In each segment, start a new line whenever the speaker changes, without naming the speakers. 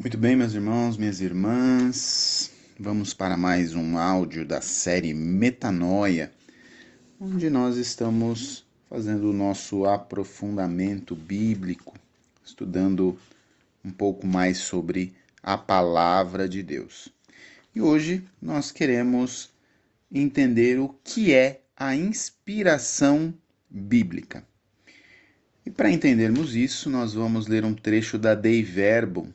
Muito bem, meus irmãos, minhas irmãs, vamos para mais um áudio da série Metanoia, onde nós estamos fazendo o nosso aprofundamento bíblico, estudando um pouco mais sobre a palavra de Deus. E hoje nós queremos entender o que é a inspiração bíblica. E para entendermos isso, nós vamos ler um trecho da Dei Verbum,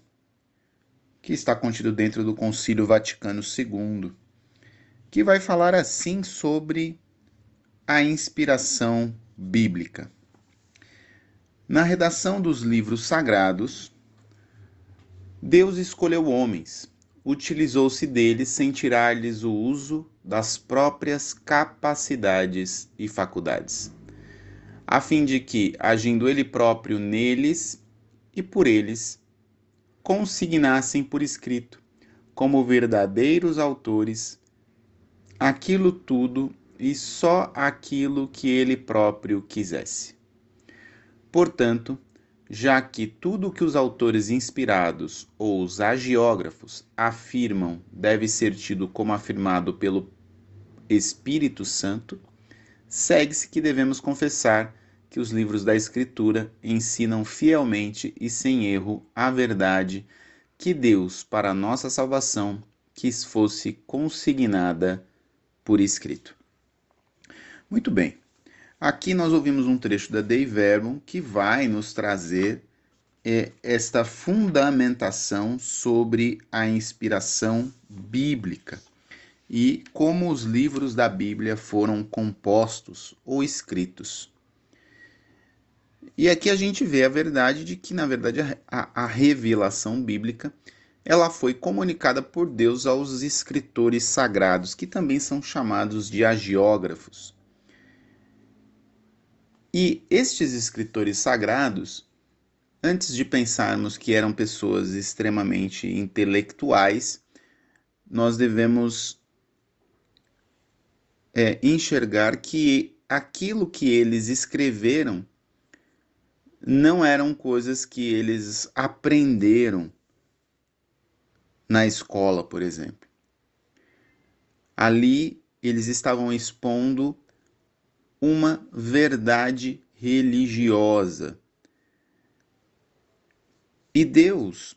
que está contido dentro do Concílio Vaticano II, que vai falar assim sobre a inspiração bíblica. Na redação dos livros sagrados, Deus escolheu homens, utilizou-se deles sem tirar-lhes o uso das próprias capacidades e faculdades, a fim de que, agindo Ele próprio neles e por eles, consignassem por escrito, como verdadeiros autores, aquilo tudo e só aquilo que ele próprio quisesse. Portanto, já que tudo que os autores inspirados ou os agiógrafos afirmam deve ser tido como afirmado pelo Espírito Santo, segue-se que devemos confessar que os livros da Escritura ensinam fielmente e sem erro a verdade que Deus, para nossa salvação, quis fosse consignada por escrito. Muito bem. Aqui nós ouvimos um trecho da Dei Verbum que vai nos trazer é, esta fundamentação sobre a inspiração bíblica e como os livros da Bíblia foram compostos ou escritos. E aqui a gente vê a verdade de que, na verdade, a, a revelação bíblica ela foi comunicada por Deus aos escritores sagrados, que também são chamados de agiógrafos. E estes escritores sagrados, antes de pensarmos que eram pessoas extremamente intelectuais, nós devemos é, enxergar que aquilo que eles escreveram não eram coisas que eles aprenderam na escola, por exemplo. Ali eles estavam expondo uma verdade religiosa. E Deus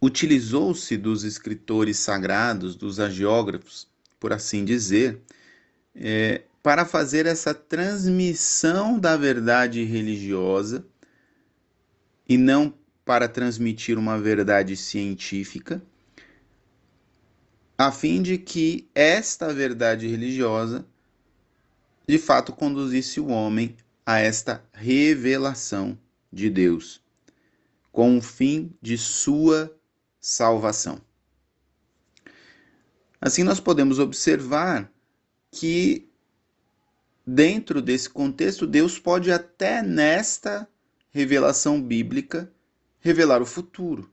utilizou-se dos escritores sagrados, dos agiógrafos, por assim dizer, é, para fazer essa transmissão da verdade religiosa e não para transmitir uma verdade científica, a fim de que esta verdade religiosa de fato conduzisse o homem a esta revelação de Deus, com o fim de sua salvação. Assim, nós podemos observar que dentro desse contexto, Deus pode até nesta revelação bíblica revelar o futuro.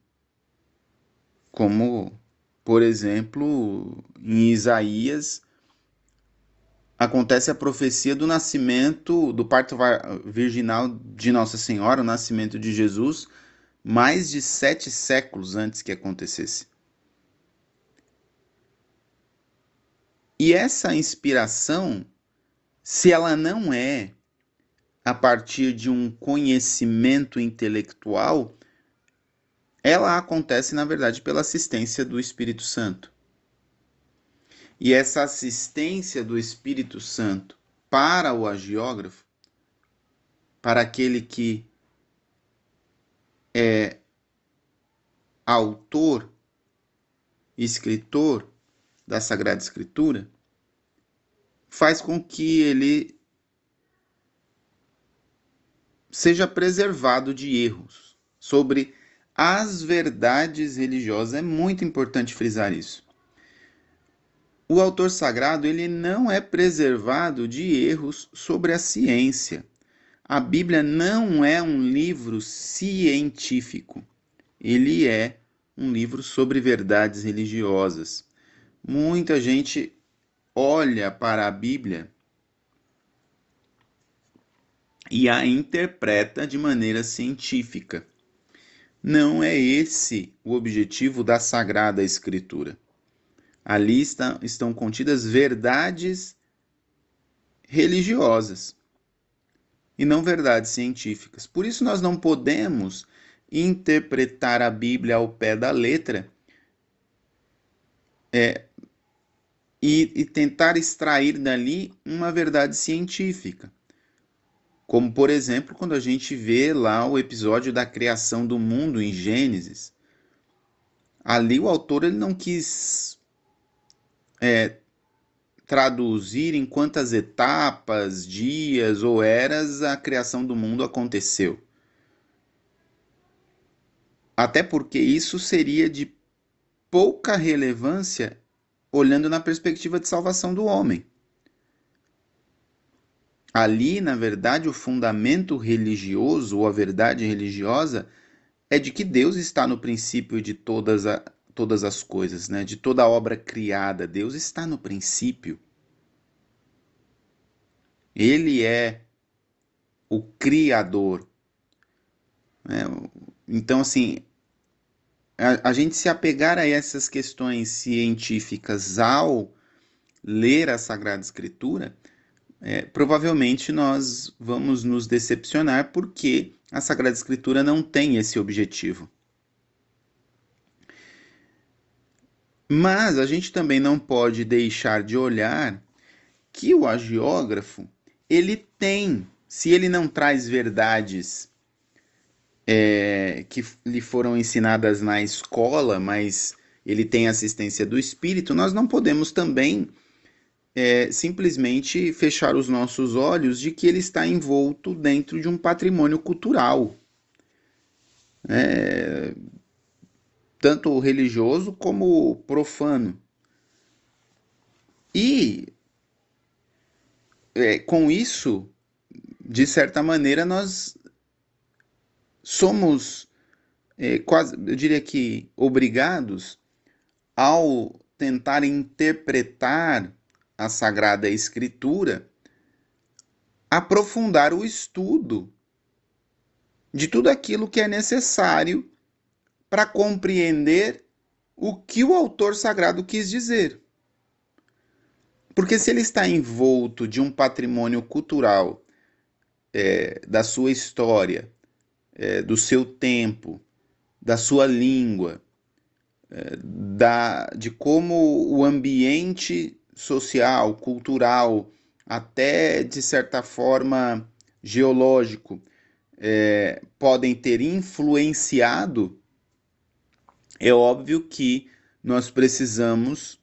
Como, por exemplo, em Isaías acontece a profecia do nascimento, do parto virginal de Nossa Senhora, o nascimento de Jesus, mais de sete séculos antes que acontecesse. E essa inspiração se ela não é a partir de um conhecimento intelectual, ela acontece, na verdade, pela assistência do Espírito Santo. E essa assistência do Espírito Santo para o agiógrafo, para aquele que é autor, escritor da Sagrada Escritura, faz com que ele seja preservado de erros sobre as verdades religiosas. É muito importante frisar isso. O autor sagrado ele não é preservado de erros sobre a ciência. A Bíblia não é um livro científico. Ele é um livro sobre verdades religiosas. Muita gente olha para a Bíblia e a interpreta de maneira científica. Não é esse o objetivo da Sagrada Escritura. Ali está, estão contidas verdades religiosas e não verdades científicas. Por isso, nós não podemos interpretar a Bíblia ao pé da letra é, e, e tentar extrair dali uma verdade científica. Como, por exemplo, quando a gente vê lá o episódio da criação do mundo em Gênesis. Ali o autor ele não quis é, traduzir em quantas etapas, dias ou eras a criação do mundo aconteceu. Até porque isso seria de pouca relevância olhando na perspectiva de salvação do homem. Ali, na verdade, o fundamento religioso ou a verdade religiosa é de que Deus está no princípio de todas, a, todas as coisas, né? de toda a obra criada. Deus está no princípio. Ele é o Criador. Né? Então, assim, a, a gente se apegar a essas questões científicas ao ler a Sagrada Escritura, é, provavelmente nós vamos nos decepcionar porque a Sagrada Escritura não tem esse objetivo. Mas a gente também não pode deixar de olhar que o agiógrafo ele tem, se ele não traz verdades é, que lhe foram ensinadas na escola, mas ele tem assistência do espírito, nós não podemos também é, simplesmente fechar os nossos olhos de que ele está envolto dentro de um patrimônio cultural. É, tanto religioso como profano. E é, com isso, de certa maneira, nós somos é, quase, eu diria que, obrigados ao tentar interpretar a Sagrada Escritura, aprofundar o estudo de tudo aquilo que é necessário para compreender o que o autor sagrado quis dizer. Porque se ele está envolto de um patrimônio cultural é, da sua história, é, do seu tempo, da sua língua, é, da, de como o ambiente social, cultural, até de certa forma geológico, é, podem ter influenciado, é óbvio que nós precisamos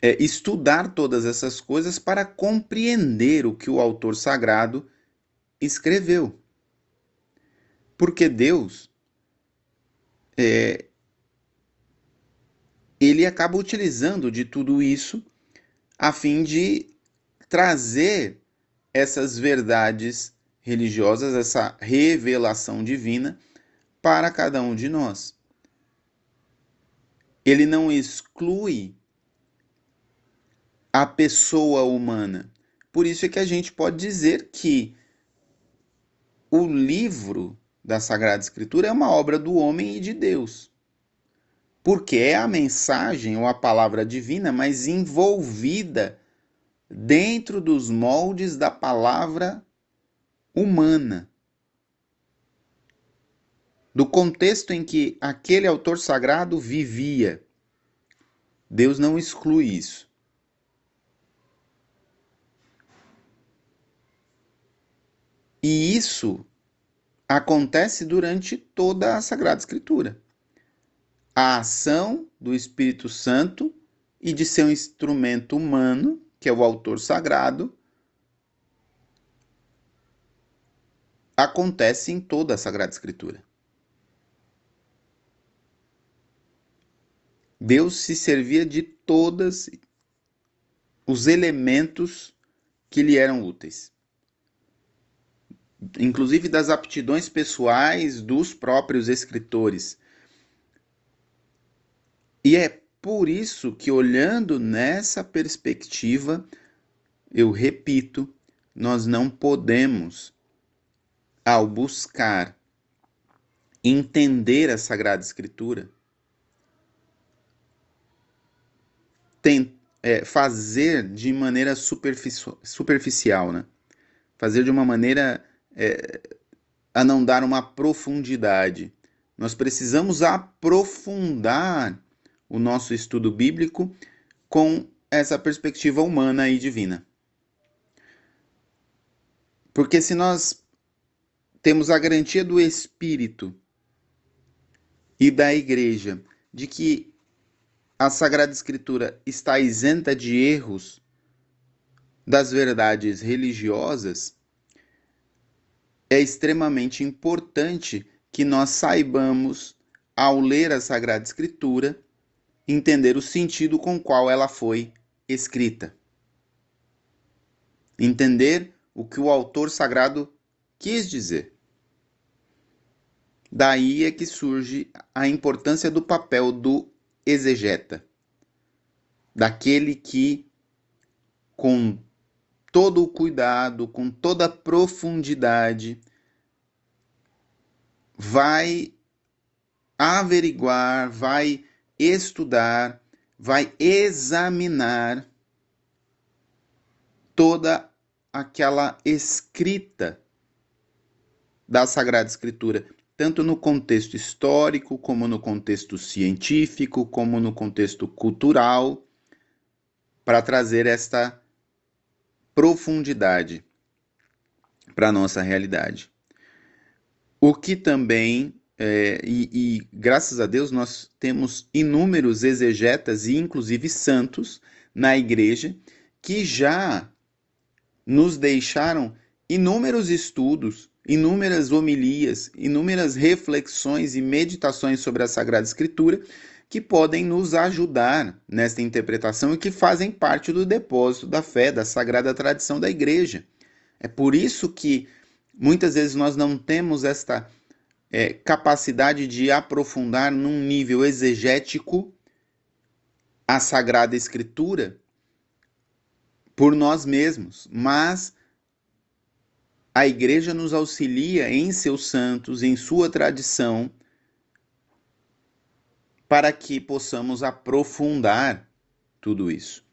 é, estudar todas essas coisas para compreender o que o autor sagrado escreveu. Porque Deus, é, ele acaba utilizando de tudo isso a fim de trazer essas verdades religiosas, essa revelação divina para cada um de nós. Ele não exclui a pessoa humana. Por isso é que a gente pode dizer que o livro da Sagrada Escritura é uma obra do homem e de Deus. Porque é a mensagem ou a palavra divina, mas envolvida dentro dos moldes da palavra humana. Do contexto em que aquele autor sagrado vivia. Deus não exclui isso. E isso acontece durante toda a Sagrada Escritura. A ação do Espírito Santo e de seu instrumento humano, que é o autor sagrado, acontece em toda a Sagrada Escritura. Deus se servia de todos os elementos que lhe eram úteis inclusive das aptidões pessoais dos próprios escritores. E é por isso que, olhando nessa perspectiva, eu repito, nós não podemos, ao buscar entender a Sagrada Escritura, tem, é, fazer de maneira superficial, né? Fazer de uma maneira é, a não dar uma profundidade. Nós precisamos aprofundar o nosso estudo bíblico com essa perspectiva humana e divina. Porque se nós temos a garantia do Espírito e da Igreja de que a Sagrada Escritura está isenta de erros das verdades religiosas, é extremamente importante que nós saibamos, ao ler a Sagrada Escritura, entender o sentido com qual ela foi escrita. Entender o que o autor sagrado quis dizer. Daí é que surge a importância do papel do exegeta, daquele que, com todo o cuidado, com toda a profundidade, vai averiguar, vai estudar, vai examinar toda aquela escrita da Sagrada Escritura, tanto no contexto histórico, como no contexto científico, como no contexto cultural, para trazer esta profundidade para a nossa realidade. O que também, é, e, e graças a Deus, nós temos inúmeros exegetas e inclusive santos na igreja que já nos deixaram inúmeros estudos, inúmeras homilias, inúmeras reflexões e meditações sobre a Sagrada Escritura que podem nos ajudar nesta interpretação e que fazem parte do depósito da fé, da sagrada tradição da igreja. É por isso que muitas vezes nós não temos esta é, capacidade de aprofundar num nível exegético a Sagrada Escritura por nós mesmos, mas a igreja nos auxilia em seus santos, em sua tradição, para que possamos aprofundar tudo isso.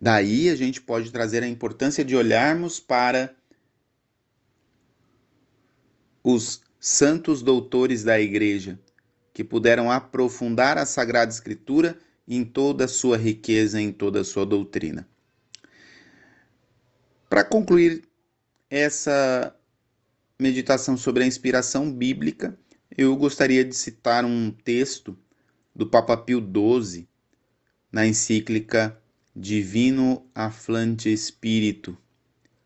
Daí a gente pode trazer a importância de olharmos para os santos doutores da Igreja, que puderam aprofundar a Sagrada Escritura em toda a sua riqueza, em toda a sua doutrina. Para concluir essa meditação sobre a inspiração bíblica, eu gostaria de citar um texto do Papa Pio XII na encíclica Divino Aflante Espírito.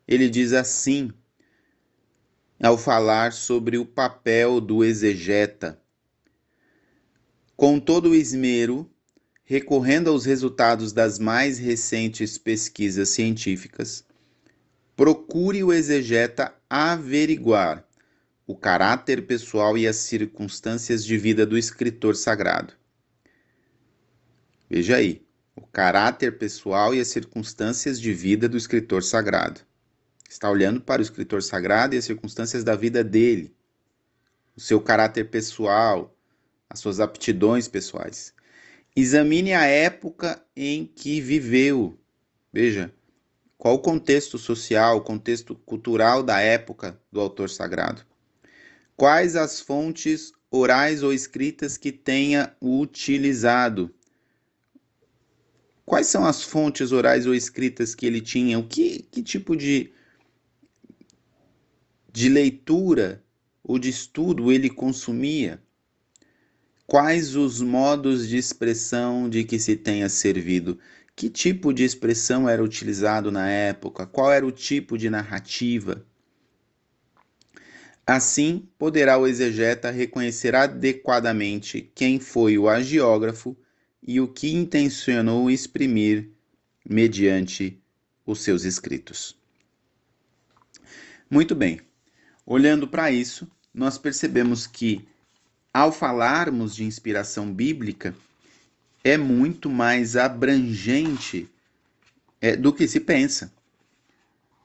Ele diz assim, ao falar sobre o papel do exegeta. Com todo o esmero, recorrendo aos resultados das mais recentes pesquisas científicas, procure o exegeta averiguar o caráter pessoal e as circunstâncias de vida do escritor sagrado. Veja aí, o caráter pessoal e as circunstâncias de vida do escritor sagrado. Está olhando para o escritor sagrado e as circunstâncias da vida dele, o seu caráter pessoal, as suas aptidões pessoais. Examine a época em que viveu. Veja, qual o contexto social, o contexto cultural da época do autor sagrado. Quais as fontes orais ou escritas que tenha utilizado? Quais são as fontes orais ou escritas que ele tinha? O que, que tipo de, de leitura ou de estudo ele consumia? Quais os modos de expressão de que se tenha servido? Que tipo de expressão era utilizado na época? Qual era o tipo de narrativa? Assim, poderá o exegeta reconhecer adequadamente quem foi o agiógrafo e o que intencionou exprimir mediante os seus escritos. Muito bem, olhando para isso, nós percebemos que, ao falarmos de inspiração bíblica, é muito mais abrangente é, do que se pensa.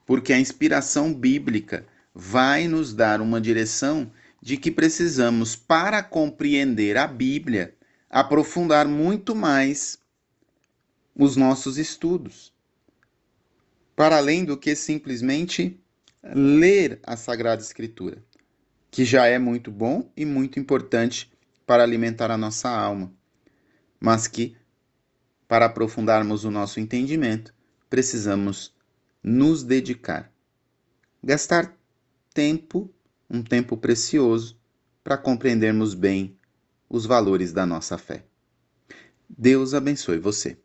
Porque a inspiração bíblica vai nos dar uma direção de que precisamos, para compreender a Bíblia, aprofundar muito mais os nossos estudos. Para além do que simplesmente ler a Sagrada Escritura, que já é muito bom e muito importante para alimentar a nossa alma, mas que, para aprofundarmos o nosso entendimento, precisamos nos dedicar, gastar tempo, um tempo precioso, para compreendermos bem os valores da nossa fé. Deus abençoe você.